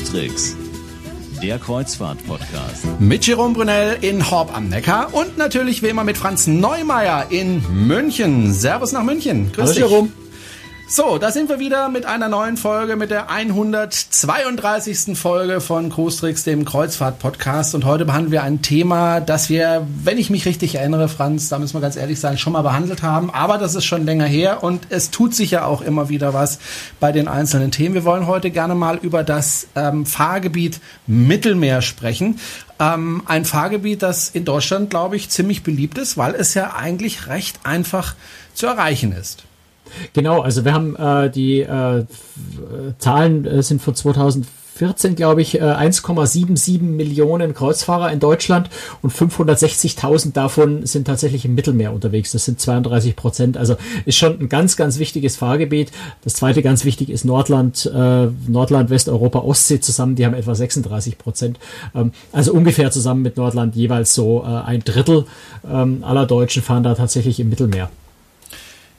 Cruise der Kreuzfahrt-Podcast. Mit Jerome Brunel in Horb am Neckar und natürlich wie immer mit Franz Neumeier in München. Servus nach München. Grüß Hallo dich. Jerome. So, da sind wir wieder mit einer neuen Folge, mit der 132. Folge von Cruistrix, dem Kreuzfahrt-Podcast. Und heute behandeln wir ein Thema, das wir, wenn ich mich richtig erinnere, Franz, da müssen wir ganz ehrlich sein, schon mal behandelt haben. Aber das ist schon länger her und es tut sich ja auch immer wieder was bei den einzelnen Themen. Wir wollen heute gerne mal über das ähm, Fahrgebiet Mittelmeer sprechen. Ähm, ein Fahrgebiet, das in Deutschland, glaube ich, ziemlich beliebt ist, weil es ja eigentlich recht einfach zu erreichen ist. Genau, also wir haben äh, die äh, Zahlen äh, sind von 2014, glaube ich, 1,77 äh, Millionen Kreuzfahrer in Deutschland und 560.000 davon sind tatsächlich im Mittelmeer unterwegs. Das sind 32 Prozent. Also ist schon ein ganz, ganz wichtiges Fahrgebiet. Das zweite ganz wichtig ist Nordland, äh, Nordland, Westeuropa, Ostsee zusammen. Die haben etwa 36 Prozent. Ähm, also ungefähr zusammen mit Nordland jeweils so äh, ein Drittel ähm, aller Deutschen fahren da tatsächlich im Mittelmeer.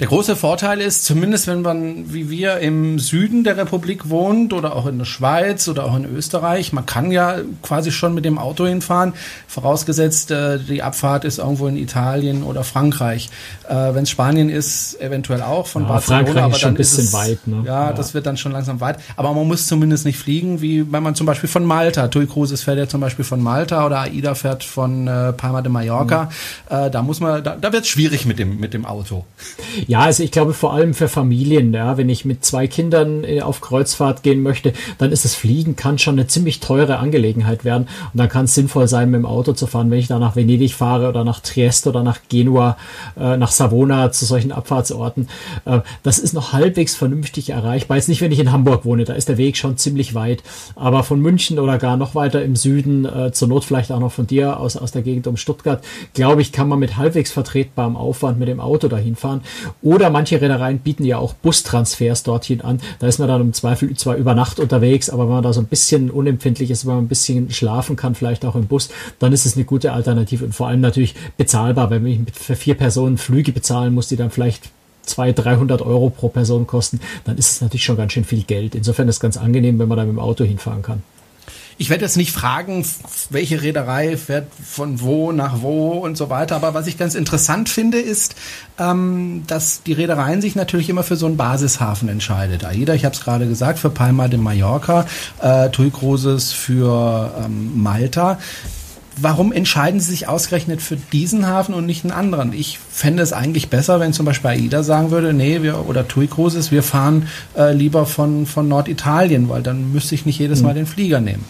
Der große Vorteil ist, zumindest wenn man wie wir im Süden der Republik wohnt oder auch in der Schweiz oder auch in Österreich, man kann ja quasi schon mit dem Auto hinfahren, vorausgesetzt äh, die Abfahrt ist irgendwo in Italien oder Frankreich. Äh, wenn es Spanien ist, eventuell auch von ja, Barcelona, Frankreich aber ist schon ein bisschen es, weit. Ne? Ja, ja, das wird dann schon langsam weit. Aber man muss zumindest nicht fliegen, wie wenn man zum Beispiel von Malta, TUI Cruises fährt ja zum Beispiel von Malta oder AIDA fährt von äh, Palma de Mallorca. Mhm. Äh, da muss man, da, da wird es schwierig mit dem mit dem Auto. Ja, also ich glaube vor allem für Familien, ja, wenn ich mit zwei Kindern äh, auf Kreuzfahrt gehen möchte, dann ist das Fliegen kann schon eine ziemlich teure Angelegenheit werden und dann kann es sinnvoll sein, mit dem Auto zu fahren, wenn ich da nach Venedig fahre oder nach Trieste oder nach Genua, äh, nach Savona zu solchen Abfahrtsorten. Äh, das ist noch halbwegs vernünftig erreichbar. Jetzt nicht, wenn ich in Hamburg wohne, da ist der Weg schon ziemlich weit, aber von München oder gar noch weiter im Süden, äh, zur Not vielleicht auch noch von dir aus, aus der Gegend um Stuttgart, glaube ich, kann man mit halbwegs vertretbarem Aufwand mit dem Auto dahin fahren. Oder manche Reedereien bieten ja auch Bustransfers dorthin an. Da ist man dann im Zweifel zwar über Nacht unterwegs, aber wenn man da so ein bisschen unempfindlich ist, wenn man ein bisschen schlafen kann, vielleicht auch im Bus, dann ist es eine gute Alternative und vor allem natürlich bezahlbar. Wenn ich für vier Personen Flüge bezahlen muss, die dann vielleicht 200, 300 Euro pro Person kosten, dann ist es natürlich schon ganz schön viel Geld. Insofern ist es ganz angenehm, wenn man da mit dem Auto hinfahren kann. Ich werde jetzt nicht fragen, welche Reederei fährt von wo nach wo und so weiter. Aber was ich ganz interessant finde, ist, ähm, dass die Reedereien sich natürlich immer für so einen Basishafen entscheidet. AIDA, ich habe es gerade gesagt, für Palma de Mallorca, äh, TUI Cruises für ähm, Malta warum entscheiden Sie sich ausgerechnet für diesen Hafen und nicht einen anderen? Ich fände es eigentlich besser, wenn zum Beispiel AIDA sagen würde, nee, wir, oder TUI Cruises, wir fahren äh, lieber von, von Norditalien, weil dann müsste ich nicht jedes hm. Mal den Flieger nehmen.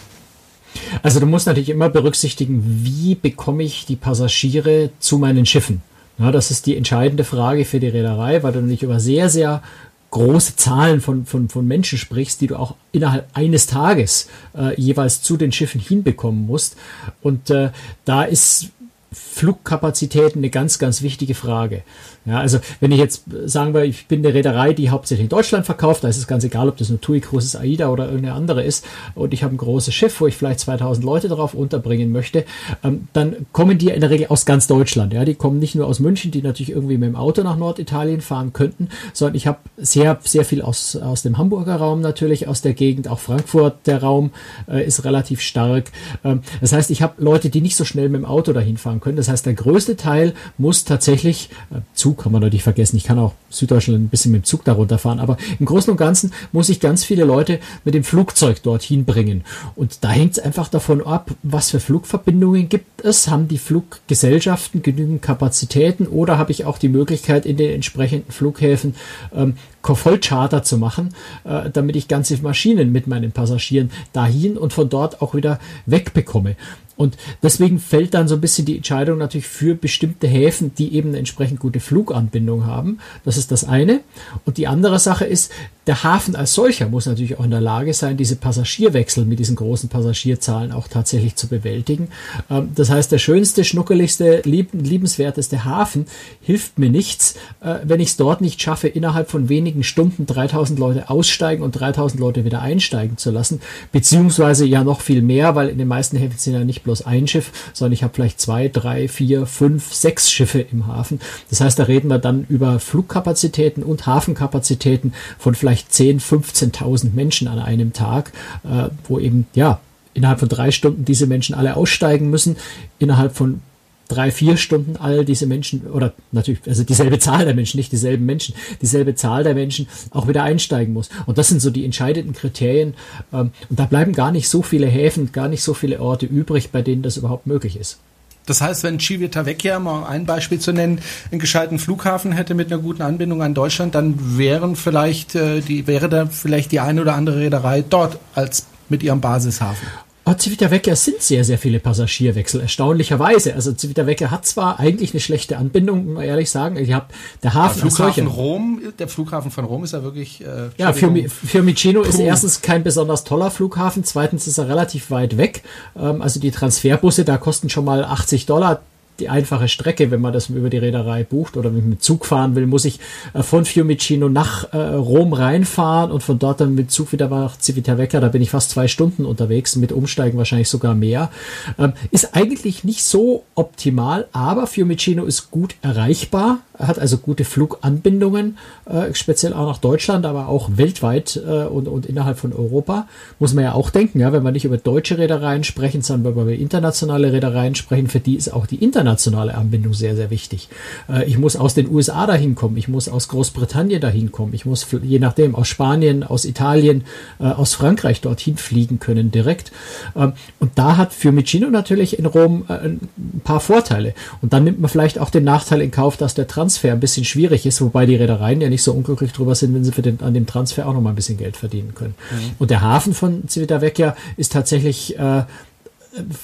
Also du musst natürlich immer berücksichtigen, wie bekomme ich die Passagiere zu meinen Schiffen? Ja, das ist die entscheidende Frage für die Reederei, weil du nicht über sehr, sehr große Zahlen von, von, von Menschen sprichst, die du auch innerhalb eines Tages äh, jeweils zu den Schiffen hinbekommen musst. Und äh, da ist Flugkapazitäten eine ganz, ganz wichtige Frage. Ja, also wenn ich jetzt sagen wir, ich bin eine Reederei, die hauptsächlich in Deutschland verkauft, da ist es ganz egal, ob das nur TUI, großes AIDA oder irgendeine andere ist, und ich habe ein großes Schiff, wo ich vielleicht 2000 Leute drauf unterbringen möchte, ähm, dann kommen die in der Regel aus ganz Deutschland. Ja, die kommen nicht nur aus München, die natürlich irgendwie mit dem Auto nach Norditalien fahren könnten, sondern ich habe sehr, sehr viel aus, aus dem Hamburger Raum natürlich, aus der Gegend, auch Frankfurt, der Raum äh, ist relativ stark. Ähm, das heißt, ich habe Leute, die nicht so schnell mit dem Auto dahin fahren können. Das heißt, der größte Teil muss tatsächlich äh, zu Zug kann man natürlich vergessen. Ich kann auch Süddeutschland ein bisschen mit dem Zug darunter fahren, aber im Großen und Ganzen muss ich ganz viele Leute mit dem Flugzeug dorthin bringen. Und da hängt es einfach davon ab, was für Flugverbindungen gibt es. Haben die Fluggesellschaften genügend Kapazitäten oder habe ich auch die Möglichkeit, in den entsprechenden Flughäfen ähm, Vollcharter zu machen, äh, damit ich ganze Maschinen mit meinen Passagieren dahin und von dort auch wieder wegbekomme. Und deswegen fällt dann so ein bisschen die Entscheidung natürlich für bestimmte Häfen, die eben eine entsprechend gute Fluganbindung haben. Das ist das eine. Und die andere Sache ist, der Hafen als solcher muss natürlich auch in der Lage sein, diese Passagierwechsel mit diesen großen Passagierzahlen auch tatsächlich zu bewältigen. Ähm, das heißt, der schönste, schnuckeligste, liebenswerteste Hafen hilft mir nichts, äh, wenn ich es dort nicht schaffe, innerhalb von wenigen Stunden 3000 Leute aussteigen und 3000 Leute wieder einsteigen zu lassen. Beziehungsweise ja noch viel mehr, weil in den meisten Häfen sind ja nicht nicht bloß ein Schiff, sondern ich habe vielleicht zwei, drei, vier, fünf, sechs Schiffe im Hafen. Das heißt, da reden wir dann über Flugkapazitäten und Hafenkapazitäten von vielleicht 10, 15.000 Menschen an einem Tag, äh, wo eben, ja, innerhalb von drei Stunden diese Menschen alle aussteigen müssen, innerhalb von drei, vier Stunden all diese Menschen, oder natürlich, also dieselbe Zahl der Menschen, nicht dieselben Menschen, dieselbe Zahl der Menschen auch wieder einsteigen muss. Und das sind so die entscheidenden Kriterien. Ähm, und da bleiben gar nicht so viele Häfen, gar nicht so viele Orte übrig, bei denen das überhaupt möglich ist. Das heißt, wenn Civitavecchia, mal ein Beispiel zu nennen, einen gescheiten Flughafen hätte mit einer guten Anbindung an Deutschland, dann wären vielleicht äh, die, wäre da vielleicht die eine oder andere Reederei dort als mit ihrem Basishafen. Oh, Civitavecchia sind sehr, sehr viele Passagierwechsel, erstaunlicherweise. Also Civitavecchia hat zwar eigentlich eine schlechte Anbindung, muss man ehrlich sagen. Ich hab, der Hafen der Flughafen Rom, der Flughafen von Rom ist ja wirklich. Äh, ja, für, für Micino ist erstens kein besonders toller Flughafen, zweitens ist er relativ weit weg. Ähm, also die Transferbusse, da kosten schon mal 80 Dollar die einfache Strecke, wenn man das über die Reederei bucht oder mit Zug fahren will, muss ich äh, von Fiumicino nach äh, Rom reinfahren und von dort dann mit Zug wieder nach Civitavecchia. Da bin ich fast zwei Stunden unterwegs, mit Umsteigen wahrscheinlich sogar mehr. Ähm, ist eigentlich nicht so optimal, aber Fiumicino ist gut erreichbar, hat also gute Fluganbindungen, äh, speziell auch nach Deutschland, aber auch weltweit äh, und, und innerhalb von Europa. Muss man ja auch denken, ja, wenn wir nicht über deutsche Reedereien sprechen, sondern über internationale Reedereien sprechen, für die ist auch die internationale Anbindung sehr, sehr wichtig. Äh, ich muss aus den USA dahin kommen, ich muss aus Großbritannien dahin kommen, ich muss je nachdem aus Spanien, aus Italien, äh, aus Frankreich dorthin fliegen können direkt. Ähm, und da hat für Micino natürlich in Rom äh, ein paar Vorteile. Und dann nimmt man vielleicht auch den Nachteil in Kauf, dass der Transfer ein bisschen schwierig ist, wobei die Reedereien ja nicht so unglücklich drüber sind, wenn sie für den, an dem Transfer auch noch mal ein bisschen Geld verdienen können. Mhm. Und der Hafen von Civitavecchia ist tatsächlich äh,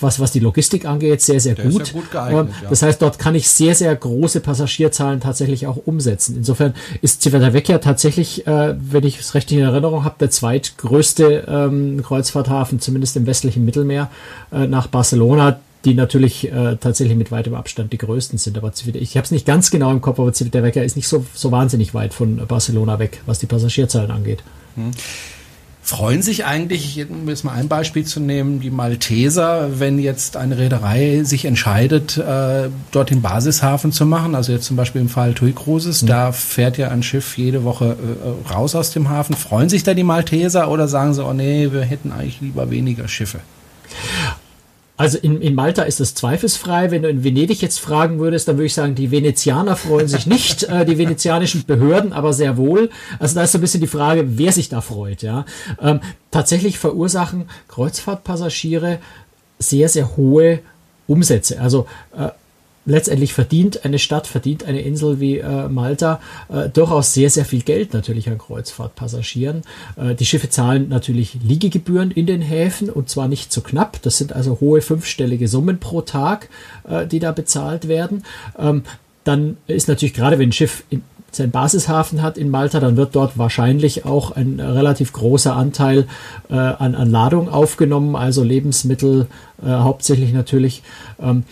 was, was die Logistik angeht, sehr, sehr gut. Ja gut geeignet, ja. Das heißt, dort kann ich sehr, sehr große Passagierzahlen tatsächlich auch umsetzen. Insofern ist Civitavecchia tatsächlich, äh, wenn ich es richtig in Erinnerung habe, der zweitgrößte ähm, Kreuzfahrthafen, zumindest im westlichen Mittelmeer, äh, nach Barcelona die natürlich äh, tatsächlich mit weitem Abstand die größten sind. Aber ich habe es nicht ganz genau im Kopf, aber Civitavecchia ist nicht so, so wahnsinnig weit von Barcelona weg, was die Passagierzahlen angeht. Hm. Freuen sich eigentlich, um jetzt mal ein Beispiel zu nehmen, die Malteser, wenn jetzt eine Reederei sich entscheidet, äh, dort den Basishafen zu machen, also jetzt zum Beispiel im Fall TUI Cruises, mhm. da fährt ja ein Schiff jede Woche äh, raus aus dem Hafen. Freuen sich da die Malteser oder sagen sie, oh nee, wir hätten eigentlich lieber weniger Schiffe? Also in, in Malta ist das zweifelsfrei. Wenn du in Venedig jetzt fragen würdest, dann würde ich sagen, die Venezianer freuen sich nicht, äh, die venezianischen Behörden aber sehr wohl. Also da ist so ein bisschen die Frage, wer sich da freut. Ja, ähm, tatsächlich verursachen Kreuzfahrtpassagiere sehr sehr hohe Umsätze. Also äh, letztendlich verdient eine Stadt, verdient eine Insel wie äh, Malta äh, durchaus sehr, sehr viel Geld natürlich an Kreuzfahrtpassagieren. Äh, die Schiffe zahlen natürlich Liegegebühren in den Häfen und zwar nicht zu so knapp. Das sind also hohe fünfstellige Summen pro Tag, äh, die da bezahlt werden. Ähm, dann ist natürlich gerade, wenn ein Schiff in, seinen Basishafen hat in Malta, dann wird dort wahrscheinlich auch ein relativ großer Anteil äh, an, an Ladung aufgenommen, also Lebensmittel äh, hauptsächlich natürlich. Ähm,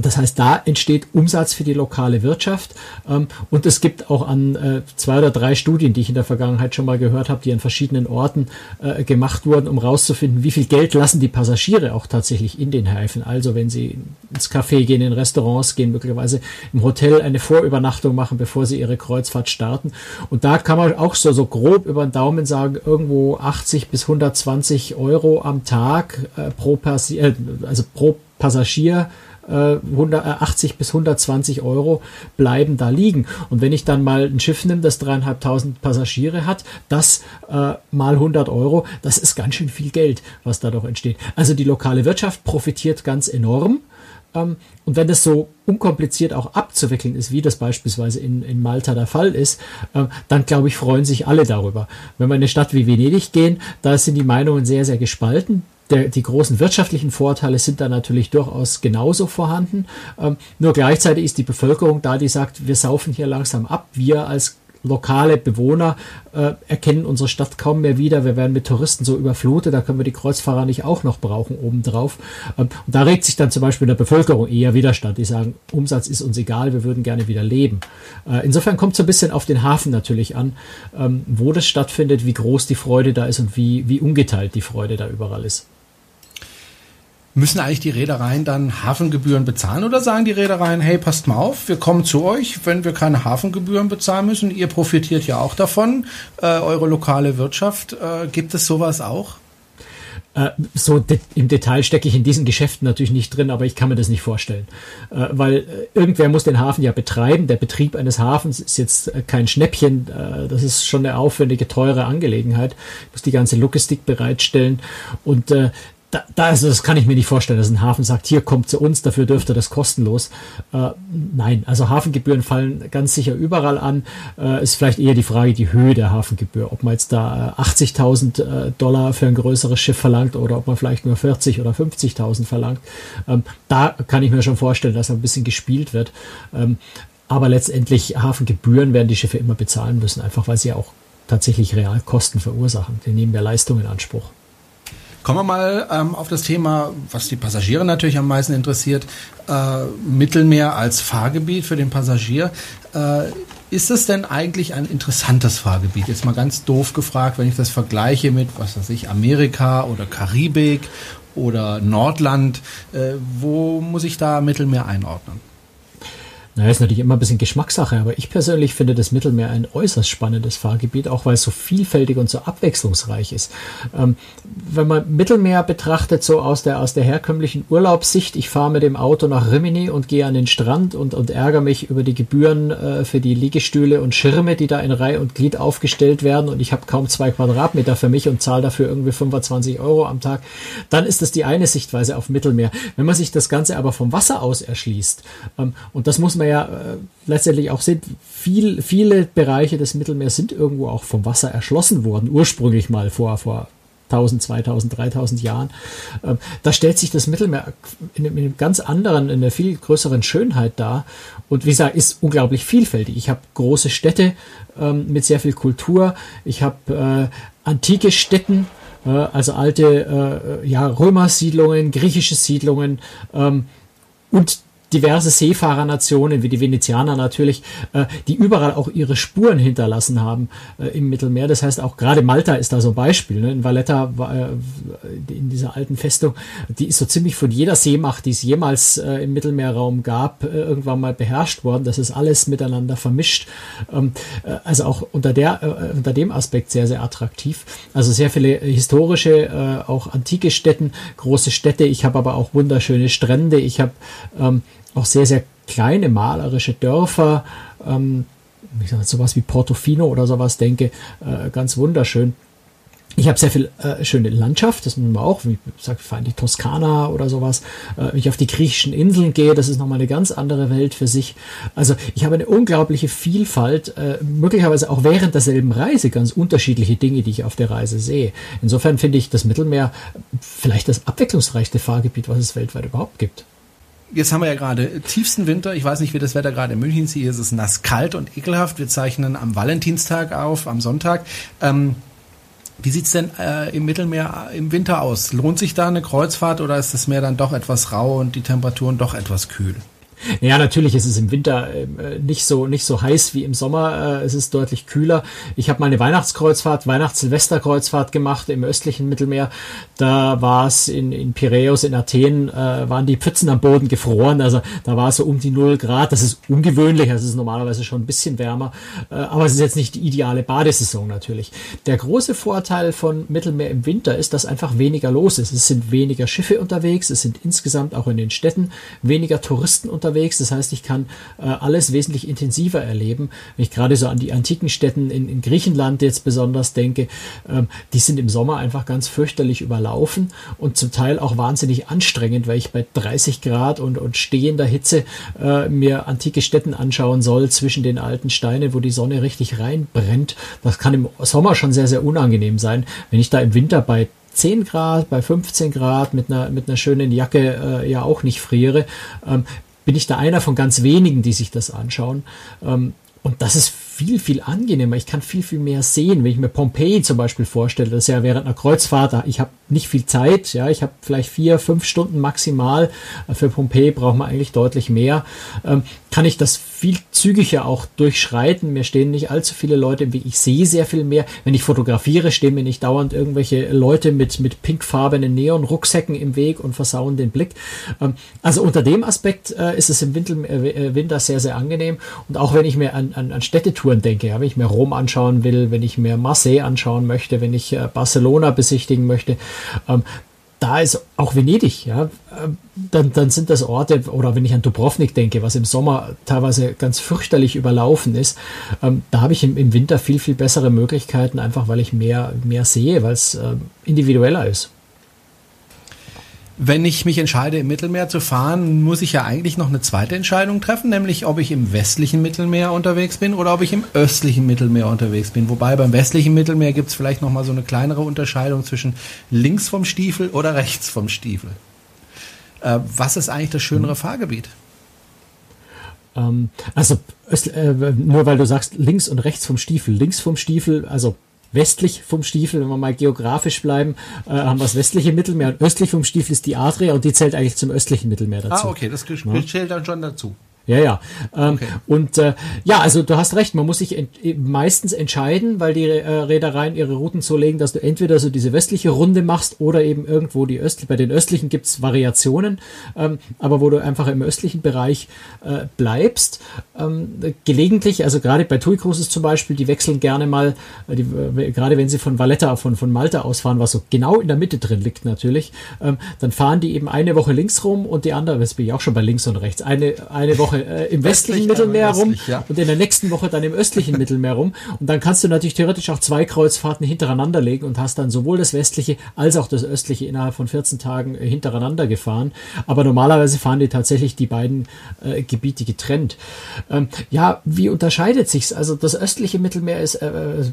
das heißt, da entsteht Umsatz für die lokale Wirtschaft. Ähm, und es gibt auch an äh, zwei oder drei Studien, die ich in der Vergangenheit schon mal gehört habe, die an verschiedenen Orten äh, gemacht wurden, um herauszufinden, wie viel Geld lassen die Passagiere auch tatsächlich in den Häfen. Also wenn sie ins Café gehen, in Restaurants gehen, möglicherweise im Hotel eine Vorübernachtung machen, bevor sie ihre Kreuzfahrt starten. Und da kann man auch so, so grob über den Daumen sagen, irgendwo 80 bis 120 Euro am Tag äh, pro, Passi also pro Passagier 180 äh, bis 120 Euro bleiben da liegen. Und wenn ich dann mal ein Schiff nehme, das dreieinhalbtausend Passagiere hat, das äh, mal 100 Euro, das ist ganz schön viel Geld, was da doch entsteht. Also die lokale Wirtschaft profitiert ganz enorm. Ähm, und wenn das so unkompliziert auch abzuwickeln ist, wie das beispielsweise in, in Malta der Fall ist, äh, dann glaube ich, freuen sich alle darüber. Wenn wir in eine Stadt wie Venedig gehen, da sind die Meinungen sehr, sehr gespalten der, die großen wirtschaftlichen Vorteile sind da natürlich durchaus genauso vorhanden. Ähm, nur gleichzeitig ist die Bevölkerung da, die sagt, wir saufen hier langsam ab. Wir als lokale Bewohner äh, erkennen unsere Stadt kaum mehr wieder. Wir werden mit Touristen so überflutet, da können wir die Kreuzfahrer nicht auch noch brauchen obendrauf. Ähm, und da regt sich dann zum Beispiel in der Bevölkerung eher Widerstand. Die sagen, Umsatz ist uns egal, wir würden gerne wieder leben. Äh, insofern kommt es so ein bisschen auf den Hafen natürlich an, ähm, wo das stattfindet, wie groß die Freude da ist und wie, wie ungeteilt die Freude da überall ist. Müssen eigentlich die Reedereien dann Hafengebühren bezahlen oder sagen die Reedereien, hey, passt mal auf, wir kommen zu euch, wenn wir keine Hafengebühren bezahlen müssen, ihr profitiert ja auch davon, äh, eure lokale Wirtschaft, äh, gibt es sowas auch? Äh, so im Detail stecke ich in diesen Geschäften natürlich nicht drin, aber ich kann mir das nicht vorstellen. Äh, weil äh, irgendwer muss den Hafen ja betreiben. Der Betrieb eines Hafens ist jetzt kein Schnäppchen. Das ist schon eine aufwendige, teure Angelegenheit. Ich muss die ganze Logistik bereitstellen. Und da, da also das kann ich mir nicht vorstellen, dass ein Hafen sagt, hier kommt zu uns, dafür dürfte das kostenlos. Äh, nein, also Hafengebühren fallen ganz sicher überall an. Äh, ist vielleicht eher die Frage die Höhe der Hafengebühr, ob man jetzt da 80.000 äh, Dollar für ein größeres Schiff verlangt oder ob man vielleicht nur 40 oder 50.000 verlangt. Ähm, da kann ich mir schon vorstellen, dass ein bisschen gespielt wird. Ähm, aber letztendlich Hafengebühren werden die Schiffe immer bezahlen müssen, einfach weil sie auch tatsächlich real Kosten verursachen. Die nehmen ja Leistung in Anspruch. Kommen wir mal ähm, auf das Thema, was die Passagiere natürlich am meisten interessiert. Äh, Mittelmeer als Fahrgebiet für den Passagier. Äh, ist es denn eigentlich ein interessantes Fahrgebiet? Jetzt mal ganz doof gefragt, wenn ich das vergleiche mit, was weiß ich, Amerika oder Karibik oder Nordland. Äh, wo muss ich da Mittelmeer einordnen? Naja, ist natürlich immer ein bisschen Geschmackssache, aber ich persönlich finde das Mittelmeer ein äußerst spannendes Fahrgebiet, auch weil es so vielfältig und so abwechslungsreich ist. Ähm, wenn man Mittelmeer betrachtet, so aus der, aus der herkömmlichen Urlaubssicht, ich fahre mit dem Auto nach Rimini und gehe an den Strand und, und ärgere mich über die Gebühren äh, für die Liegestühle und Schirme, die da in Reihe und Glied aufgestellt werden und ich habe kaum zwei Quadratmeter für mich und zahle dafür irgendwie 25 Euro am Tag, dann ist das die eine Sichtweise auf Mittelmeer. Wenn man sich das Ganze aber vom Wasser aus erschließt, ähm, und das muss man wir ja äh, letztendlich auch sind, viel, viele Bereiche des Mittelmeers sind irgendwo auch vom Wasser erschlossen worden, ursprünglich mal vor, vor 1000, 2000, 3000 Jahren. Ähm, da stellt sich das Mittelmeer in, in einem ganz anderen, in einer viel größeren Schönheit dar. Und wie gesagt, ist unglaublich vielfältig. Ich habe große Städte ähm, mit sehr viel Kultur. Ich habe äh, antike Städten, äh, also alte äh, ja, Römersiedlungen, griechische Siedlungen ähm, und diverse Seefahrernationen, wie die Venezianer natürlich, äh, die überall auch ihre Spuren hinterlassen haben äh, im Mittelmeer. Das heißt, auch gerade Malta ist da so ein Beispiel. Ne? In Valletta, äh, in dieser alten Festung, die ist so ziemlich von jeder Seemacht, die es jemals äh, im Mittelmeerraum gab, äh, irgendwann mal beherrscht worden. Das ist alles miteinander vermischt. Ähm, äh, also auch unter, der, unter dem Aspekt sehr, sehr attraktiv. Also sehr viele historische, auch antike Städten, große Städte. Ich habe aber auch wunderschöne Strände. Ich habe ähm, auch sehr, sehr kleine malerische Dörfer, ähm, ich sage sowas wie Portofino oder sowas denke, äh, ganz wunderschön. Ich habe sehr viel äh, schöne Landschaft, das muss man auch, wie gesagt, ich fahre in die Toskana oder sowas. Äh, wenn ich auf die griechischen Inseln gehe, das ist nochmal eine ganz andere Welt für sich. Also ich habe eine unglaubliche Vielfalt, äh, möglicherweise auch während derselben Reise ganz unterschiedliche Dinge, die ich auf der Reise sehe. Insofern finde ich das Mittelmeer vielleicht das abwechslungsreichste Fahrgebiet, was es weltweit überhaupt gibt jetzt haben wir ja gerade tiefsten Winter. Ich weiß nicht, wie das Wetter gerade in München ist. Hier ist es nass, kalt und ekelhaft. Wir zeichnen am Valentinstag auf, am Sonntag. Ähm, wie sieht's denn äh, im Mittelmeer im Winter aus? Lohnt sich da eine Kreuzfahrt oder ist das Meer dann doch etwas rau und die Temperaturen doch etwas kühl? Ja, natürlich ist es im Winter äh, nicht so nicht so heiß wie im Sommer. Äh, es ist deutlich kühler. Ich habe mal eine Weihnachtskreuzfahrt, Weihnachts-Silvesterkreuzfahrt gemacht im östlichen Mittelmeer. Da war es in, in Piräus, in Athen, äh, waren die Pfützen am Boden gefroren. Also da war es so um die 0 Grad. Das ist ungewöhnlich. Also es ist normalerweise schon ein bisschen wärmer. Aber es ist jetzt nicht die ideale Badesaison natürlich. Der große Vorteil von Mittelmeer im Winter ist, dass einfach weniger los ist. Es sind weniger Schiffe unterwegs. Es sind insgesamt auch in den Städten weniger Touristen unterwegs unterwegs. Das heißt, ich kann äh, alles wesentlich intensiver erleben. Wenn ich gerade so an die antiken Städten in, in Griechenland jetzt besonders denke, ähm, die sind im Sommer einfach ganz fürchterlich überlaufen und zum Teil auch wahnsinnig anstrengend, weil ich bei 30 Grad und, und stehender Hitze äh, mir antike Städten anschauen soll zwischen den alten Steinen, wo die Sonne richtig reinbrennt. Das kann im Sommer schon sehr, sehr unangenehm sein. Wenn ich da im Winter bei 10 Grad, bei 15 Grad mit einer, mit einer schönen Jacke äh, ja auch nicht friere, ähm, bin ich da einer von ganz wenigen, die sich das anschauen. Ähm, und das ist viel, viel angenehmer. Ich kann viel, viel mehr sehen. Wenn ich mir Pompeji zum Beispiel vorstelle, das ist ja während einer Kreuzfahrt, ich habe nicht viel Zeit, ja, ich habe vielleicht vier, fünf Stunden maximal. Für Pompeji braucht man eigentlich deutlich mehr. Ähm, kann ich das viel zügiger auch durchschreiten. Mir stehen nicht allzu viele Leute im Weg. Ich sehe sehr viel mehr. Wenn ich fotografiere, stehen mir nicht dauernd irgendwelche Leute mit, mit pinkfarbenen Neon-Rucksäcken im Weg und versauen den Blick. Ähm, also unter dem Aspekt äh, ist es im Winter, äh, Winter sehr, sehr angenehm. Und auch wenn ich mir an, an, an Städtetouren denke, wenn ich mir Rom anschauen will, wenn ich mir Marseille anschauen möchte, wenn ich äh, Barcelona besichtigen möchte, ähm, da ist auch Venedig, ja, ähm, dann, dann sind das Orte, oder wenn ich an Dubrovnik denke, was im Sommer teilweise ganz fürchterlich überlaufen ist, ähm, da habe ich im, im, Winter viel, viel bessere Möglichkeiten, einfach weil ich mehr, mehr sehe, weil es ähm, individueller ist. Wenn ich mich entscheide, im Mittelmeer zu fahren, muss ich ja eigentlich noch eine zweite Entscheidung treffen, nämlich ob ich im westlichen Mittelmeer unterwegs bin oder ob ich im östlichen Mittelmeer unterwegs bin. Wobei beim westlichen Mittelmeer gibt es vielleicht noch mal so eine kleinere Unterscheidung zwischen links vom Stiefel oder rechts vom Stiefel. Äh, was ist eigentlich das schönere Fahrgebiet? Ähm, also äh, nur weil du sagst links und rechts vom Stiefel. Links vom Stiefel, also westlich vom Stiefel, wenn wir mal geografisch bleiben, äh, haben wir das westliche Mittelmeer und östlich vom Stiefel ist die Adria und die zählt eigentlich zum östlichen Mittelmeer dazu. Ah, okay, das zählt dann schon dazu. Ja, ja. Ähm, okay. Und äh, ja, also du hast recht, man muss sich ent meistens entscheiden, weil die äh, Reedereien ihre Routen so legen, dass du entweder so diese westliche Runde machst oder eben irgendwo die östliche. Bei den östlichen gibt's Variationen, ähm, aber wo du einfach im östlichen Bereich äh, bleibst. Ähm, gelegentlich, also gerade bei TUI Cruises zum Beispiel, die wechseln gerne mal, äh, die, äh, gerade wenn sie von Valletta, von, von Malta ausfahren, was so genau in der Mitte drin liegt natürlich, ähm, dann fahren die eben eine Woche links rum und die andere, das bin ich auch schon bei links und rechts, eine, eine Woche Woche äh, im westlichen Mittelmeer rum ja. und in der nächsten Woche dann im östlichen Mittelmeer rum. Und dann kannst du natürlich theoretisch auch zwei Kreuzfahrten hintereinander legen und hast dann sowohl das westliche als auch das östliche innerhalb von 14 Tagen äh, hintereinander gefahren. Aber normalerweise fahren die tatsächlich die beiden äh, Gebiete getrennt. Ähm, ja, wie unterscheidet sich's? Also das östliche Mittelmeer ist äh, äh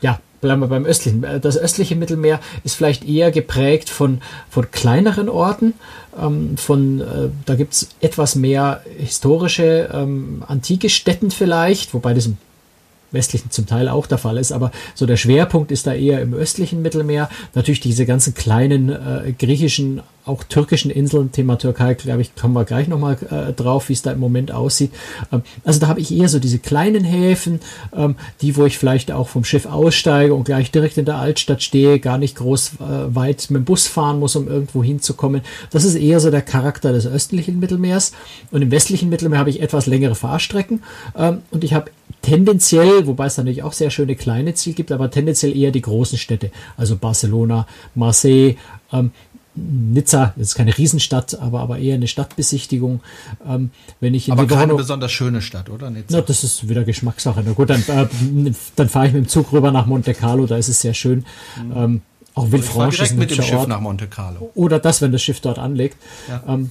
ja, bleiben wir beim östlichen. Das östliche Mittelmeer ist vielleicht eher geprägt von, von kleineren Orten. Ähm, von, äh, da gibt's etwas mehr historische, ähm, antike Städten vielleicht, wobei das im westlichen zum Teil auch der Fall ist, aber so der Schwerpunkt ist da eher im östlichen Mittelmeer. Natürlich diese ganzen kleinen äh, griechischen, auch türkischen Inseln, Thema Türkei, glaube ich, kommen wir gleich nochmal äh, drauf, wie es da im Moment aussieht. Ähm, also da habe ich eher so diese kleinen Häfen, ähm, die, wo ich vielleicht auch vom Schiff aussteige und gleich direkt in der Altstadt stehe, gar nicht groß äh, weit mit dem Bus fahren muss, um irgendwo hinzukommen. Das ist eher so der Charakter des östlichen Mittelmeers. Und im westlichen Mittelmeer habe ich etwas längere Fahrstrecken ähm, und ich habe tendenziell, wobei es natürlich auch sehr schöne kleine Ziele gibt, aber tendenziell eher die großen Städte, also Barcelona, Marseille, ähm, Nizza, ist keine Riesenstadt, aber, aber eher eine Stadtbesichtigung. Ähm, wenn ich in aber keine besonders schöne Stadt, oder? Nizza? Na, das ist wieder Geschmackssache. Na gut, dann, äh, dann fahre ich mit dem Zug rüber nach Monte Carlo, da ist es sehr schön. Mhm. Ähm, auch Villefranche ist ein mit dem Schiff Ort. nach Monte Carlo. Oder das, wenn das Schiff dort anlegt. Ja. Ähm,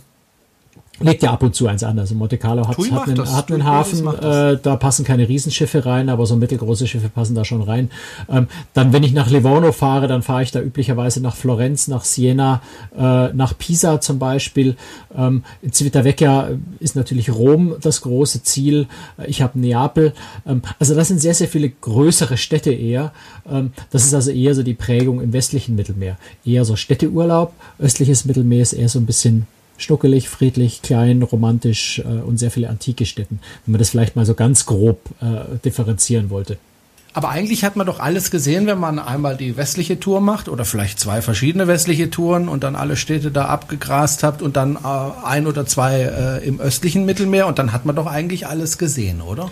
legt ja ab und zu eins an. Also Monte Carlo hat, hat einen, hat einen Hafen, äh, da passen keine Riesenschiffe rein, aber so mittelgroße Schiffe passen da schon rein. Ähm, dann, wenn ich nach Livorno fahre, dann fahre ich da üblicherweise nach Florenz, nach Siena, äh, nach Pisa zum Beispiel. Ähm, in Civitavecchia ist natürlich Rom das große Ziel. Ich habe Neapel. Ähm, also das sind sehr, sehr viele größere Städte eher. Ähm, das ist also eher so die Prägung im westlichen Mittelmeer. Eher so Städteurlaub. Östliches Mittelmeer ist eher so ein bisschen schnuckelig, friedlich, klein, romantisch äh, und sehr viele antike Städten, wenn man das vielleicht mal so ganz grob äh, differenzieren wollte. Aber eigentlich hat man doch alles gesehen, wenn man einmal die westliche Tour macht oder vielleicht zwei verschiedene westliche Touren und dann alle Städte da abgegrast habt und dann äh, ein oder zwei äh, im östlichen Mittelmeer und dann hat man doch eigentlich alles gesehen, oder?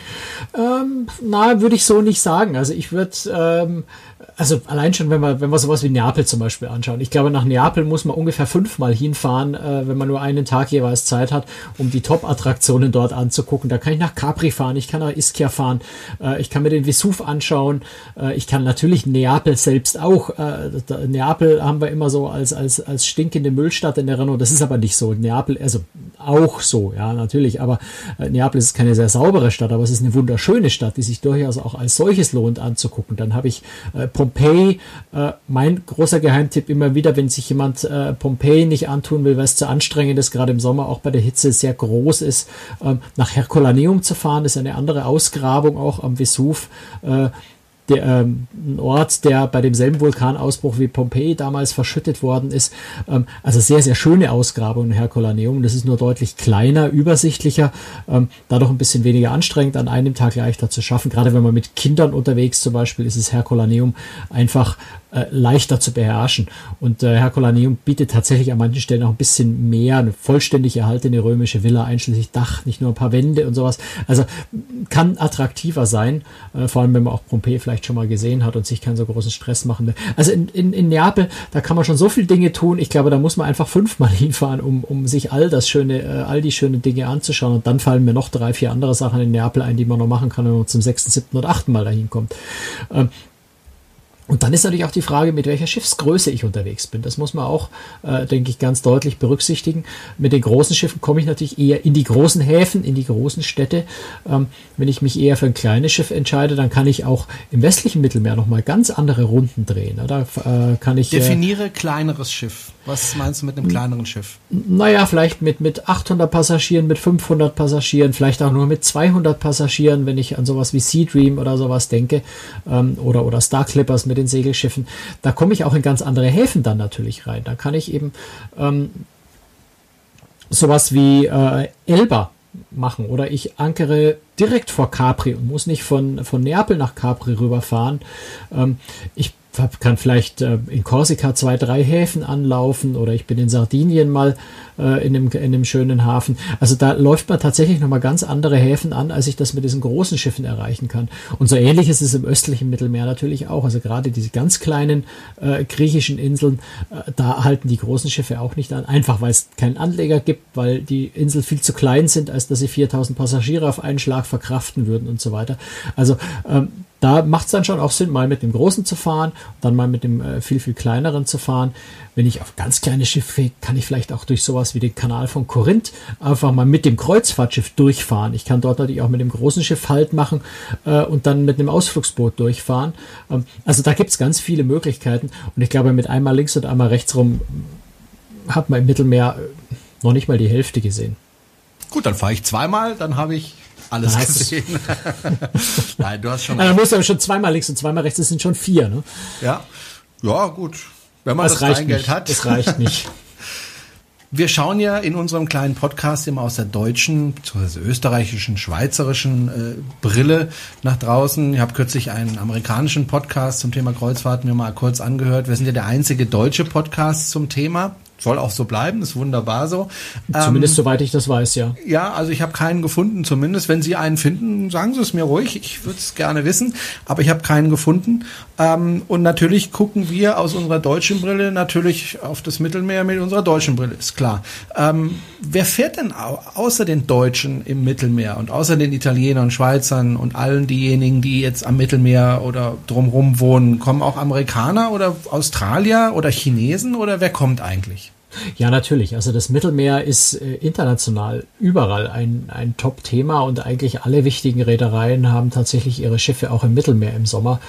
Ähm, na, würde ich so nicht sagen. Also ich würde ähm, also allein schon, wenn wir, wenn wir sowas wie Neapel zum Beispiel anschauen. Ich glaube, nach Neapel muss man ungefähr fünfmal hinfahren, äh, wenn man nur einen Tag jeweils Zeit hat, um die Top-Attraktionen dort anzugucken. Da kann ich nach Capri fahren, ich kann nach Ischia fahren, äh, ich kann mir den Vesuv anschauen, äh, ich kann natürlich Neapel selbst auch. Äh, Neapel haben wir immer so als, als, als stinkende Müllstadt in Erinnerung. Das ist aber nicht so. Neapel, also auch so, ja, natürlich. Aber äh, Neapel ist keine sehr saubere Stadt, aber es ist eine wunderschöne Stadt, die sich durchaus auch als solches lohnt anzugucken. Dann habe ich äh, Pompeji, äh, mein großer Geheimtipp immer wieder, wenn sich jemand äh, Pompeji nicht antun will, weil es zu anstrengend ist, gerade im Sommer auch bei der Hitze sehr groß ist, ähm, nach Herculaneum zu fahren, ist eine andere Ausgrabung auch am Vesuv. Äh, der, ähm, ein Ort, der bei demselben Vulkanausbruch wie Pompeji damals verschüttet worden ist. Ähm, also sehr, sehr schöne Ausgrabung in Herculaneum. Das ist nur deutlich kleiner, übersichtlicher, ähm, dadurch ein bisschen weniger anstrengend, an einem Tag leichter zu schaffen. Gerade wenn man mit Kindern unterwegs zum Beispiel ist, ist Herculaneum einfach äh, leichter zu beherrschen. Und äh, Herculaneum bietet tatsächlich an manchen Stellen auch ein bisschen mehr, eine vollständig erhaltene römische Villa, einschließlich Dach, nicht nur ein paar Wände und sowas. Also kann attraktiver sein, äh, vor allem wenn man auch Pompeji vielleicht schon mal gesehen hat und sich keinen so großen Stress machen will. Also in, in, in Neapel, da kann man schon so viele Dinge tun. Ich glaube, da muss man einfach fünfmal hinfahren, um, um sich all das schöne, äh, all die schönen Dinge anzuschauen. Und dann fallen mir noch drei, vier andere Sachen in Neapel ein, die man noch machen kann, wenn man zum sechsten, siebten oder achten Mal dahin kommt. Und dann ist natürlich auch die Frage, mit welcher Schiffsgröße ich unterwegs bin. Das muss man auch, äh, denke ich, ganz deutlich berücksichtigen. Mit den großen Schiffen komme ich natürlich eher in die großen Häfen, in die großen Städte. Ähm, wenn ich mich eher für ein kleines Schiff entscheide, dann kann ich auch im westlichen Mittelmeer nochmal ganz andere Runden drehen. Da äh, kann ich. Äh, Definiere äh, kleineres Schiff. Was meinst du mit einem kleineren Schiff? Naja, vielleicht mit, mit 800 Passagieren, mit 500 Passagieren, vielleicht auch nur mit 200 Passagieren, wenn ich an sowas wie Sea Dream oder sowas denke. Ähm, oder, oder Star Clippers mit den Segelschiffen, da komme ich auch in ganz andere Häfen dann natürlich rein. Da kann ich eben ähm, sowas wie äh, Elba machen oder ich ankere direkt vor Capri und muss nicht von, von Neapel nach Capri rüberfahren. Ähm, ich kann vielleicht äh, in Korsika zwei, drei Häfen anlaufen oder ich bin in Sardinien mal äh, in, einem, in einem schönen Hafen. Also da läuft man tatsächlich nochmal ganz andere Häfen an, als ich das mit diesen großen Schiffen erreichen kann. Und so ähnlich ist es im östlichen Mittelmeer natürlich auch. Also gerade diese ganz kleinen äh, griechischen Inseln, äh, da halten die großen Schiffe auch nicht an. Einfach weil es keinen Anleger gibt, weil die Inseln viel zu klein sind, als dass sie 4000 Passagiere auf einen Schlag verkraften würden und so weiter. Also ähm, da macht es dann schon auch Sinn, mal mit dem großen zu fahren, dann mal mit dem äh, viel, viel kleineren zu fahren. Wenn ich auf ganz kleine Schiffe kann ich vielleicht auch durch sowas wie den Kanal von Korinth einfach mal mit dem Kreuzfahrtschiff durchfahren. Ich kann dort natürlich auch mit dem großen Schiff Halt machen äh, und dann mit einem Ausflugsboot durchfahren. Ähm, also da gibt es ganz viele Möglichkeiten und ich glaube, mit einmal links und einmal rechts rum hat man im Mittelmeer äh, noch nicht mal die Hälfte gesehen. Gut, dann fahre ich zweimal, dann habe ich alles Nein, gesehen. Nein, du hast schon. Also, musst aber schon zweimal links und zweimal rechts, das sind schon vier, ne? Ja. Ja, gut. Wenn man das, das Geld hat. Das reicht nicht. Wir schauen ja in unserem kleinen Podcast immer aus der deutschen, bzw. österreichischen, schweizerischen äh, Brille nach draußen. Ich habe kürzlich einen amerikanischen Podcast zum Thema Kreuzfahrten mir mal kurz angehört. Wir sind ja der einzige deutsche Podcast zum Thema soll auch so bleiben, ist wunderbar so. Zumindest ähm, soweit ich das weiß, ja. Ja, also ich habe keinen gefunden, zumindest. Wenn Sie einen finden, sagen Sie es mir ruhig. Ich würde es gerne wissen, aber ich habe keinen gefunden. Ähm, und natürlich gucken wir aus unserer deutschen Brille natürlich auf das Mittelmeer mit unserer deutschen Brille, ist klar. Ähm, wer fährt denn au außer den Deutschen im Mittelmeer und außer den Italienern, Schweizern und allen diejenigen, die jetzt am Mittelmeer oder drumherum wohnen, kommen auch Amerikaner oder Australier oder Chinesen oder wer kommt eigentlich? Ja, natürlich. Also das Mittelmeer ist äh, international überall ein, ein Top-Thema und eigentlich alle wichtigen Reedereien haben tatsächlich ihre Schiffe auch im Mittelmeer im Sommer.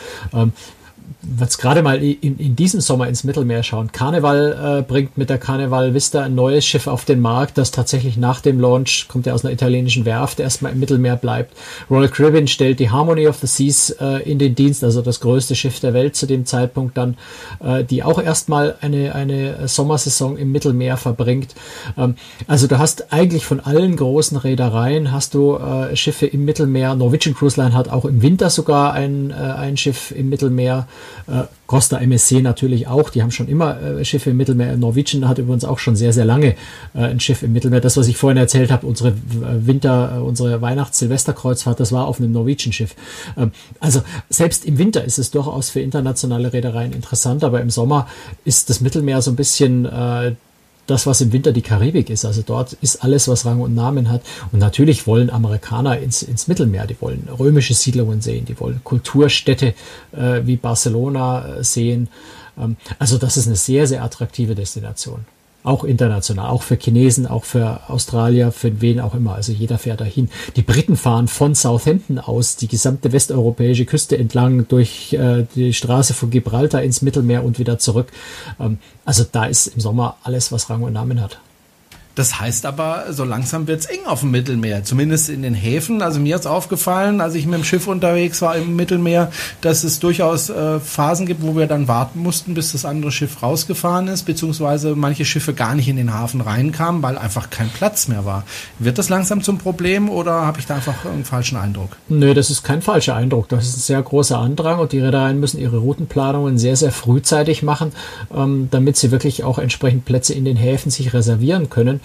Jetzt gerade mal in, in diesem Sommer ins Mittelmeer schauen. Carnival äh, bringt mit der Carnival Vista ein neues Schiff auf den Markt, das tatsächlich nach dem Launch, kommt ja aus einer italienischen Werft, erstmal im Mittelmeer bleibt. Royal Caribbean stellt die Harmony of the Seas äh, in den Dienst, also das größte Schiff der Welt zu dem Zeitpunkt dann, äh, die auch erstmal eine, eine Sommersaison im Mittelmeer verbringt. Ähm, also du hast eigentlich von allen großen Reedereien hast du äh, Schiffe im Mittelmeer. Norwegian Cruise Line hat auch im Winter sogar ein, äh, ein Schiff im Mittelmeer. Äh, Costa MSC natürlich auch, die haben schon immer äh, Schiffe im Mittelmeer. Norwegian hat übrigens auch schon sehr, sehr lange äh, ein Schiff im Mittelmeer. Das, was ich vorhin erzählt habe, unsere äh, Winter, äh, unsere Weihnachts-Silvesterkreuzfahrt, das war auf einem Norwegian-Schiff. Ähm, also selbst im Winter ist es durchaus für internationale Reedereien interessant, aber im Sommer ist das Mittelmeer so ein bisschen äh, das, was im Winter die Karibik ist. Also dort ist alles, was Rang und Namen hat. Und natürlich wollen Amerikaner ins, ins Mittelmeer, die wollen römische Siedlungen sehen, die wollen Kulturstädte äh, wie Barcelona äh, sehen. Ähm, also das ist eine sehr, sehr attraktive Destination. Auch international, auch für Chinesen, auch für Australier, für wen auch immer. Also jeder fährt dahin. Die Briten fahren von Southampton aus die gesamte westeuropäische Küste entlang durch äh, die Straße von Gibraltar ins Mittelmeer und wieder zurück. Ähm, also da ist im Sommer alles, was Rang und Namen hat. Das heißt aber, so langsam wird's eng auf dem Mittelmeer, zumindest in den Häfen. Also mir ist aufgefallen, als ich mit dem Schiff unterwegs war im Mittelmeer, dass es durchaus äh, Phasen gibt, wo wir dann warten mussten, bis das andere Schiff rausgefahren ist, beziehungsweise manche Schiffe gar nicht in den Hafen reinkamen, weil einfach kein Platz mehr war. Wird das langsam zum Problem oder habe ich da einfach einen falschen Eindruck? Nö, das ist kein falscher Eindruck. Das ist ein sehr großer Andrang und die Reedereien müssen ihre Routenplanungen sehr, sehr frühzeitig machen, ähm, damit sie wirklich auch entsprechend Plätze in den Häfen sich reservieren können.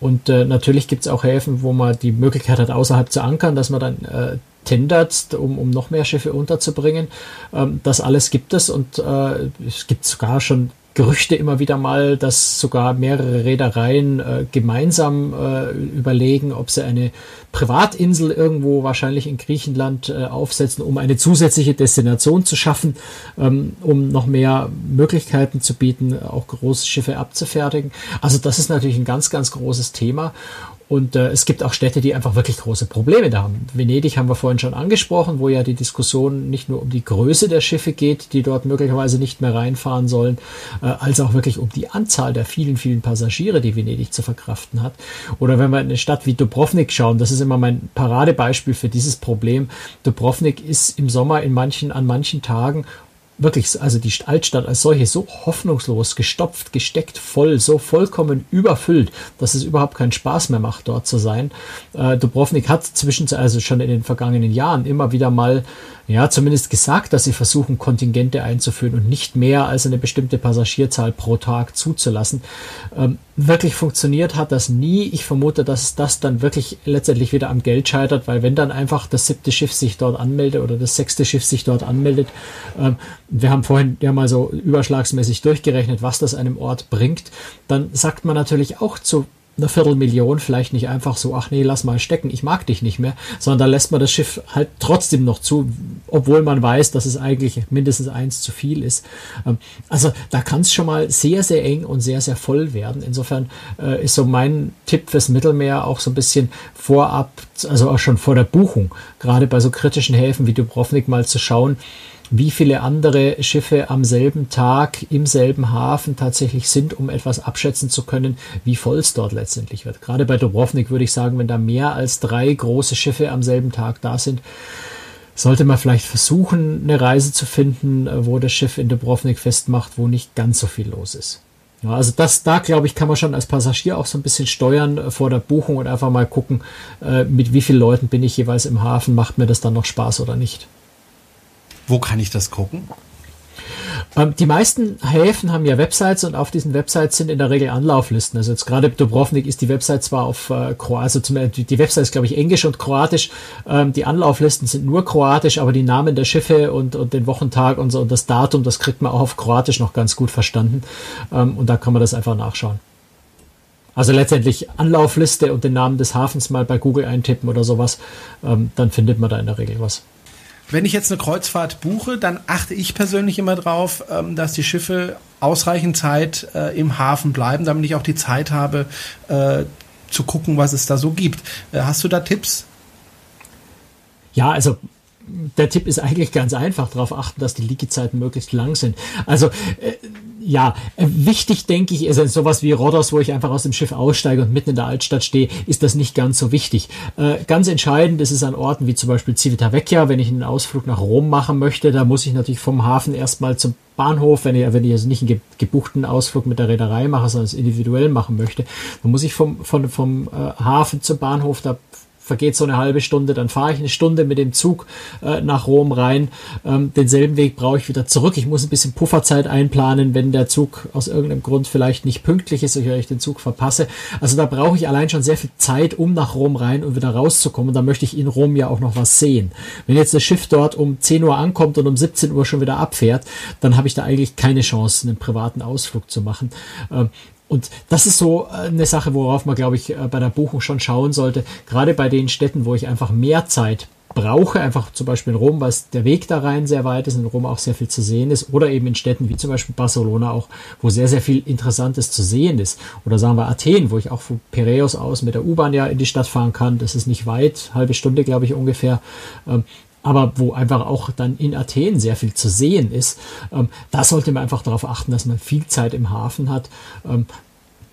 Und äh, natürlich gibt es auch Häfen, wo man die Möglichkeit hat, außerhalb zu ankern, dass man dann äh, tendert, um, um noch mehr Schiffe unterzubringen. Ähm, das alles gibt es und äh, es gibt sogar schon Gerüchte immer wieder mal, dass sogar mehrere Reedereien äh, gemeinsam äh, überlegen, ob sie eine Privatinsel irgendwo wahrscheinlich in Griechenland äh, aufsetzen, um eine zusätzliche Destination zu schaffen, ähm, um noch mehr Möglichkeiten zu bieten, auch große Schiffe abzufertigen. Also das ist natürlich ein ganz, ganz großes Thema. Und äh, es gibt auch Städte, die einfach wirklich große Probleme da haben. Venedig haben wir vorhin schon angesprochen, wo ja die Diskussion nicht nur um die Größe der Schiffe geht, die dort möglicherweise nicht mehr reinfahren sollen, äh, als auch wirklich um die Anzahl der vielen, vielen Passagiere, die Venedig zu verkraften hat. Oder wenn wir in eine Stadt wie Dubrovnik schauen, das ist immer mein Paradebeispiel für dieses Problem. Dubrovnik ist im Sommer in manchen, an manchen Tagen wirklich, also die Altstadt als solche so hoffnungslos gestopft, gesteckt, voll, so vollkommen überfüllt, dass es überhaupt keinen Spaß mehr macht, dort zu sein. Äh, Dubrovnik hat zwischen, also schon in den vergangenen Jahren immer wieder mal ja, zumindest gesagt, dass sie versuchen, Kontingente einzuführen und nicht mehr als eine bestimmte Passagierzahl pro Tag zuzulassen. Ähm, wirklich funktioniert hat das nie. Ich vermute, dass das dann wirklich letztendlich wieder am Geld scheitert, weil wenn dann einfach das siebte Schiff sich dort anmeldet oder das sechste Schiff sich dort anmeldet, ähm, wir haben vorhin ja mal so überschlagsmäßig durchgerechnet, was das einem Ort bringt, dann sagt man natürlich auch zu eine Viertelmillion vielleicht nicht einfach so, ach nee, lass mal stecken, ich mag dich nicht mehr, sondern da lässt man das Schiff halt trotzdem noch zu, obwohl man weiß, dass es eigentlich mindestens eins zu viel ist. Ähm, also da kann es schon mal sehr, sehr eng und sehr, sehr voll werden. Insofern äh, ist so mein Tipp fürs Mittelmeer auch so ein bisschen vorab, also auch schon vor der Buchung, gerade bei so kritischen Häfen wie Dubrovnik mal zu schauen, wie viele andere Schiffe am selben Tag im selben Hafen tatsächlich sind, um etwas abschätzen zu können, wie voll es dort letztendlich wird. Gerade bei Dubrovnik würde ich sagen, wenn da mehr als drei große Schiffe am selben Tag da sind, sollte man vielleicht versuchen, eine Reise zu finden, wo das Schiff in Dubrovnik festmacht, wo nicht ganz so viel los ist. Ja, also das, da glaube ich, kann man schon als Passagier auch so ein bisschen steuern äh, vor der Buchung und einfach mal gucken, äh, mit wie vielen Leuten bin ich jeweils im Hafen, macht mir das dann noch Spaß oder nicht. Wo kann ich das gucken? Die meisten Häfen haben ja Websites und auf diesen Websites sind in der Regel Anlauflisten. Also jetzt gerade Dubrovnik ist die Website zwar auf äh, Kroatisch, also die Website ist glaube ich Englisch und Kroatisch. Ähm, die Anlauflisten sind nur Kroatisch, aber die Namen der Schiffe und, und den Wochentag und so und das Datum, das kriegt man auch auf Kroatisch noch ganz gut verstanden. Ähm, und da kann man das einfach nachschauen. Also letztendlich Anlaufliste und den Namen des Hafens mal bei Google eintippen oder sowas, ähm, dann findet man da in der Regel was. Wenn ich jetzt eine Kreuzfahrt buche, dann achte ich persönlich immer drauf, ähm, dass die Schiffe ausreichend Zeit äh, im Hafen bleiben, damit ich auch die Zeit habe, äh, zu gucken, was es da so gibt. Äh, hast du da Tipps? Ja, also der Tipp ist eigentlich ganz einfach, darauf achten, dass die Liegezeiten möglichst lang sind. Also ja, äh, wichtig denke ich, ist sowas wie Rhodos, wo ich einfach aus dem Schiff aussteige und mitten in der Altstadt stehe, ist das nicht ganz so wichtig. Äh, ganz entscheidend ist es an Orten wie zum Beispiel Civitavecchia, wenn ich einen Ausflug nach Rom machen möchte, da muss ich natürlich vom Hafen erstmal zum Bahnhof, wenn ich, wenn ich also nicht einen gebuchten Ausflug mit der Reederei mache, sondern es individuell machen möchte, dann muss ich vom, von, vom äh, Hafen zum Bahnhof, da vergeht so eine halbe Stunde, dann fahre ich eine Stunde mit dem Zug äh, nach Rom rein. Ähm, denselben Weg brauche ich wieder zurück. Ich muss ein bisschen Pufferzeit einplanen, wenn der Zug aus irgendeinem Grund vielleicht nicht pünktlich ist oder ich den Zug verpasse. Also da brauche ich allein schon sehr viel Zeit, um nach Rom rein und wieder rauszukommen. Da möchte ich in Rom ja auch noch was sehen. Wenn jetzt das Schiff dort um 10 Uhr ankommt und um 17 Uhr schon wieder abfährt, dann habe ich da eigentlich keine Chance, einen privaten Ausflug zu machen. Ähm, und das ist so äh, eine Sache, worauf man, glaube ich, äh, bei der Buchung schon schauen sollte. Gerade bei den Städten, wo ich einfach mehr Zeit brauche, einfach zum Beispiel in Rom, weil der Weg da rein sehr weit ist, in Rom auch sehr viel zu sehen ist, oder eben in Städten wie zum Beispiel Barcelona auch, wo sehr, sehr viel Interessantes zu sehen ist. Oder sagen wir Athen, wo ich auch von Piräus aus mit der U-Bahn ja in die Stadt fahren kann. Das ist nicht weit, halbe Stunde, glaube ich, ungefähr. Aber wo einfach auch dann in Athen sehr viel zu sehen ist. Ähm, da sollte man einfach darauf achten, dass man viel Zeit im Hafen hat. Ähm,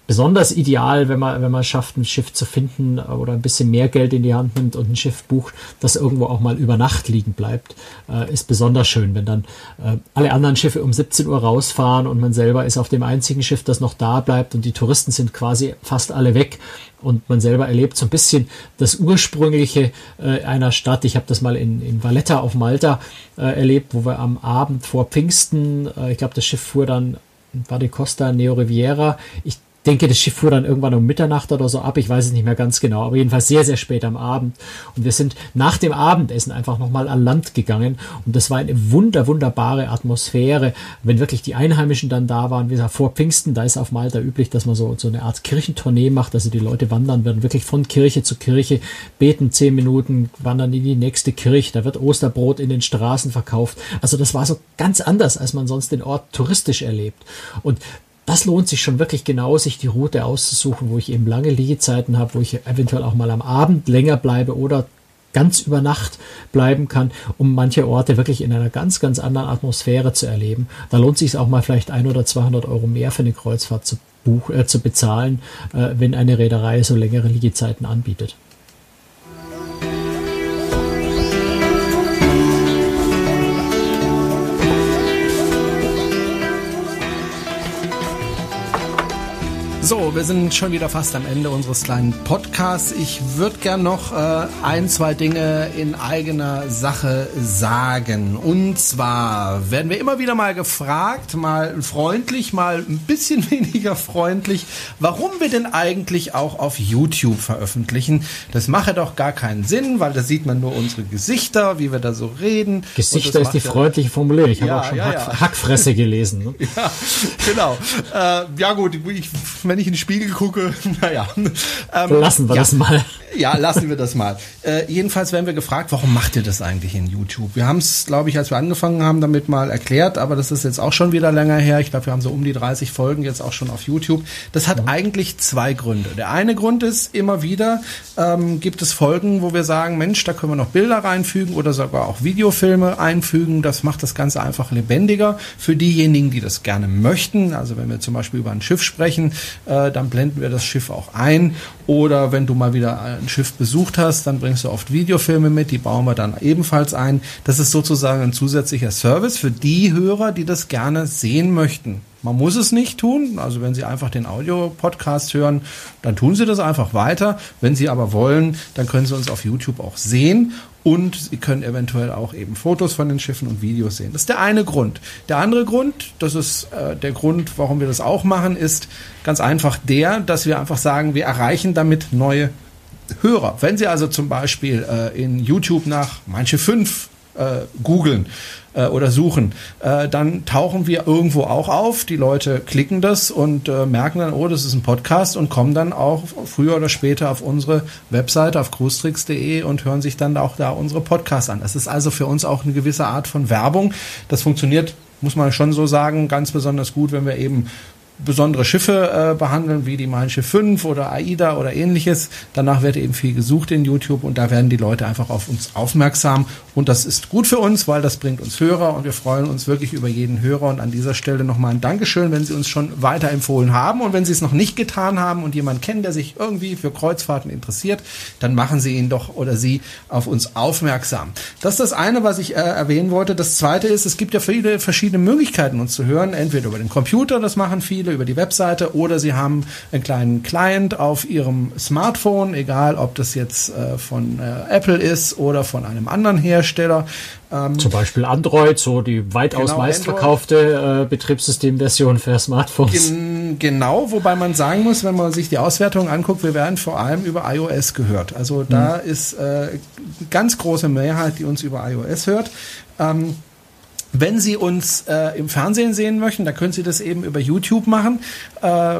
besonders ideal, wenn man, wenn man schafft, ein Schiff zu finden oder ein bisschen mehr Geld in die Hand nimmt und ein Schiff bucht, das irgendwo auch mal über Nacht liegen bleibt, äh, ist besonders schön, wenn dann äh, alle anderen Schiffe um 17 Uhr rausfahren und man selber ist auf dem einzigen Schiff, das noch da bleibt und die Touristen sind quasi fast alle weg und man selber erlebt so ein bisschen das ursprüngliche äh, einer Stadt. Ich habe das mal in, in Valletta auf Malta äh, erlebt, wo wir am Abend vor Pfingsten, äh, ich glaube, das Schiff fuhr dann war die Costa Neo Riviera. Ich denke, das Schiff fuhr dann irgendwann um Mitternacht oder so ab. Ich weiß es nicht mehr ganz genau, aber jedenfalls sehr, sehr spät am Abend. Und wir sind nach dem Abendessen einfach nochmal an Land gegangen. Und das war eine wunder, wunderbare Atmosphäre. Wenn wirklich die Einheimischen dann da waren, wie gesagt, vor Pfingsten, da ist auf Malta üblich, dass man so, so eine Art Kirchentournee macht. Also die Leute wandern werden wirklich von Kirche zu Kirche, beten zehn Minuten, wandern in die nächste Kirche. Da wird Osterbrot in den Straßen verkauft. Also das war so ganz anders, als man sonst den Ort touristisch erlebt. Und das lohnt sich schon wirklich genau, sich die Route auszusuchen, wo ich eben lange Liegezeiten habe, wo ich eventuell auch mal am Abend länger bleibe oder ganz über Nacht bleiben kann, um manche Orte wirklich in einer ganz, ganz anderen Atmosphäre zu erleben. Da lohnt sich auch mal vielleicht ein oder 200 Euro mehr für eine Kreuzfahrt zu, buch, äh, zu bezahlen, äh, wenn eine Reederei so längere Liegezeiten anbietet. So, wir sind schon wieder fast am Ende unseres kleinen Podcasts. Ich würde gern noch äh, ein, zwei Dinge in eigener Sache sagen. Und zwar werden wir immer wieder mal gefragt, mal freundlich, mal ein bisschen weniger freundlich, warum wir denn eigentlich auch auf YouTube veröffentlichen. Das mache doch gar keinen Sinn, weil da sieht man nur unsere Gesichter, wie wir da so reden. Gesichter ist die freundliche Formulierung. Ich ja, habe auch schon ja, Hack, ja. Hackfresse gelesen. Ne? Ja, genau. Äh, ja gut, ich wenn ich in den Spiegel gucke, naja. Ähm, lassen wir ja, das mal. Ja, lassen wir das mal. Äh, jedenfalls werden wir gefragt, warum macht ihr das eigentlich in YouTube? Wir haben es, glaube ich, als wir angefangen haben, damit mal erklärt, aber das ist jetzt auch schon wieder länger her. Ich glaube, wir haben so um die 30 Folgen jetzt auch schon auf YouTube. Das hat mhm. eigentlich zwei Gründe. Der eine Grund ist, immer wieder ähm, gibt es Folgen, wo wir sagen, Mensch, da können wir noch Bilder reinfügen oder sogar auch Videofilme einfügen. Das macht das Ganze einfach lebendiger für diejenigen, die das gerne möchten. Also wenn wir zum Beispiel über ein Schiff sprechen, dann blenden wir das Schiff auch ein. Oder wenn du mal wieder ein Schiff besucht hast, dann bringst du oft Videofilme mit, die bauen wir dann ebenfalls ein. Das ist sozusagen ein zusätzlicher Service für die Hörer, die das gerne sehen möchten. Man muss es nicht tun. Also wenn Sie einfach den Audio-Podcast hören, dann tun Sie das einfach weiter. Wenn Sie aber wollen, dann können Sie uns auf YouTube auch sehen und Sie können eventuell auch eben Fotos von den Schiffen und Videos sehen. Das ist der eine Grund. Der andere Grund, das ist äh, der Grund, warum wir das auch machen, ist ganz einfach der, dass wir einfach sagen, wir erreichen damit neue Hörer. Wenn Sie also zum Beispiel äh, in YouTube nach manche fünf äh, googeln äh, oder suchen, äh, dann tauchen wir irgendwo auch auf. Die Leute klicken das und äh, merken dann, oh, das ist ein Podcast und kommen dann auch früher oder später auf unsere Webseite auf cruestricks.de und hören sich dann auch da unsere Podcasts an. Das ist also für uns auch eine gewisse Art von Werbung. Das funktioniert muss man schon so sagen, ganz besonders gut, wenn wir eben besondere Schiffe äh, behandeln, wie die Mein Schiff 5 oder AIDA oder ähnliches. Danach wird eben viel gesucht in YouTube und da werden die Leute einfach auf uns aufmerksam. Und das ist gut für uns, weil das bringt uns Hörer und wir freuen uns wirklich über jeden Hörer. Und an dieser Stelle nochmal ein Dankeschön, wenn Sie uns schon weiterempfohlen haben. Und wenn Sie es noch nicht getan haben und jemanden kennen, der sich irgendwie für Kreuzfahrten interessiert, dann machen Sie ihn doch oder sie auf uns aufmerksam. Das ist das eine, was ich äh, erwähnen wollte. Das zweite ist, es gibt ja viele verschiedene Möglichkeiten, uns zu hören. Entweder über den Computer, das machen viele über die Webseite oder Sie haben einen kleinen Client auf Ihrem Smartphone, egal ob das jetzt äh, von äh, Apple ist oder von einem anderen Hersteller. Ähm, Zum Beispiel Android, so die weitaus genau, meistverkaufte äh, Betriebssystemversion für Smartphones. Gen genau, wobei man sagen muss, wenn man sich die Auswertung anguckt, wir werden vor allem über iOS gehört. Also da hm. ist äh, ganz große Mehrheit, die uns über iOS hört. Ähm, wenn Sie uns äh, im Fernsehen sehen möchten, da können Sie das eben über YouTube machen. Äh,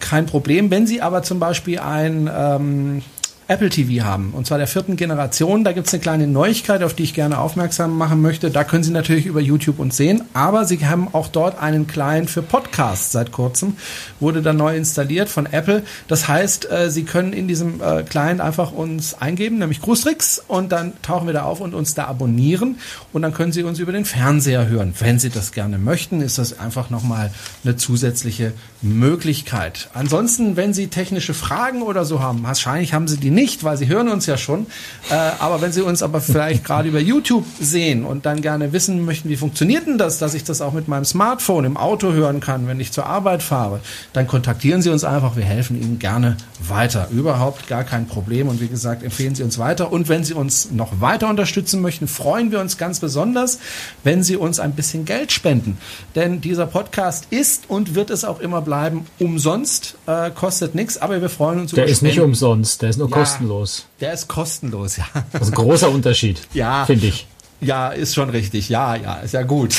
kein Problem. Wenn Sie aber zum Beispiel ein ähm, Apple TV haben, und zwar der vierten Generation. Da gibt's eine kleine Neuigkeit, auf die ich gerne aufmerksam machen möchte. Da können Sie natürlich über YouTube uns sehen, aber Sie haben auch dort einen Client für Podcasts seit kurzem, wurde dann neu installiert von Apple. Das heißt, äh, Sie können in diesem äh, Client einfach uns eingeben, nämlich Grußtricks, und dann tauchen wir da auf und uns da abonnieren. Und dann können Sie uns über den Fernseher hören. Wenn Sie das gerne möchten, ist das einfach nochmal eine zusätzliche Möglichkeit. Ansonsten, wenn Sie technische Fragen oder so haben, wahrscheinlich haben Sie die nicht, weil Sie hören uns ja schon. Äh, aber wenn Sie uns aber vielleicht gerade über YouTube sehen und dann gerne wissen möchten, wie funktioniert denn das, dass ich das auch mit meinem Smartphone im Auto hören kann, wenn ich zur Arbeit fahre, dann kontaktieren Sie uns einfach. Wir helfen Ihnen gerne weiter. Überhaupt gar kein Problem. Und wie gesagt, empfehlen Sie uns weiter. Und wenn Sie uns noch weiter unterstützen möchten, freuen wir uns ganz besonders, wenn Sie uns ein bisschen Geld spenden. Denn dieser Podcast ist und wird es auch immer bleiben umsonst, äh, kostet nichts, aber wir freuen uns Der ist nicht umsonst, der ist nur ja, kostenlos. Der ist kostenlos, ja. Das ist ein großer Unterschied, ja, finde ich. Ja, ist schon richtig. Ja, ja, ist ja gut.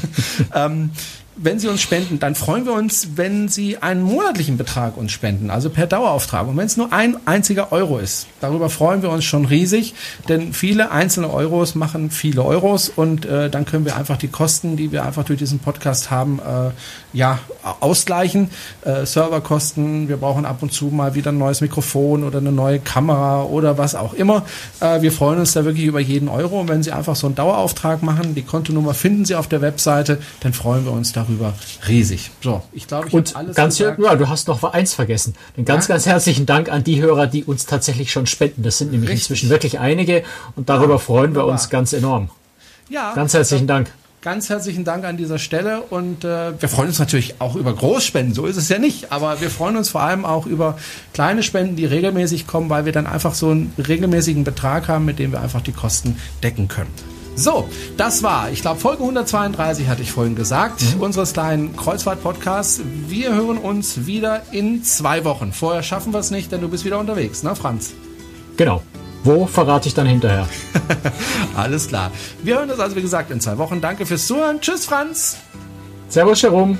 ähm, wenn Sie uns spenden, dann freuen wir uns, wenn Sie einen monatlichen Betrag uns spenden, also per Dauerauftrag. Und wenn es nur ein einziger Euro ist, darüber freuen wir uns schon riesig, denn viele einzelne Euros machen viele Euros und äh, dann können wir einfach die Kosten, die wir einfach durch diesen Podcast haben, äh, ja, ausgleichen. Äh, Serverkosten, wir brauchen ab und zu mal wieder ein neues Mikrofon oder eine neue Kamera oder was auch immer. Äh, wir freuen uns da wirklich über jeden Euro und wenn Sie einfach so einen Dauerauftrag machen, die Kontonummer finden Sie auf der Webseite, dann freuen wir uns darüber darüber riesig. So, ich glaube, ich Und alles ganz gesagt. ja, du hast noch eins vergessen. Einen ganz, ja? ganz herzlichen Dank an die Hörer, die uns tatsächlich schon spenden. Das sind nämlich Richtig. inzwischen wirklich einige und darüber ja, freuen wir uns ganz enorm. Ja. Ganz herzlichen Dank. Ganz herzlichen Dank an dieser Stelle und äh, wir freuen uns natürlich auch über Großspenden, so ist es ja nicht, aber wir freuen uns vor allem auch über kleine Spenden, die regelmäßig kommen, weil wir dann einfach so einen regelmäßigen Betrag haben, mit dem wir einfach die Kosten decken können. So, das war, ich glaube, Folge 132 hatte ich vorhin gesagt, mhm. unseres kleinen Kreuzfahrt-Podcasts. Wir hören uns wieder in zwei Wochen. Vorher schaffen wir es nicht, denn du bist wieder unterwegs, ne, Franz? Genau. Wo verrate ich dann hinterher? Alles klar. Wir hören uns also, wie gesagt, in zwei Wochen. Danke fürs Zuhören. Tschüss, Franz. Servus, Jerome.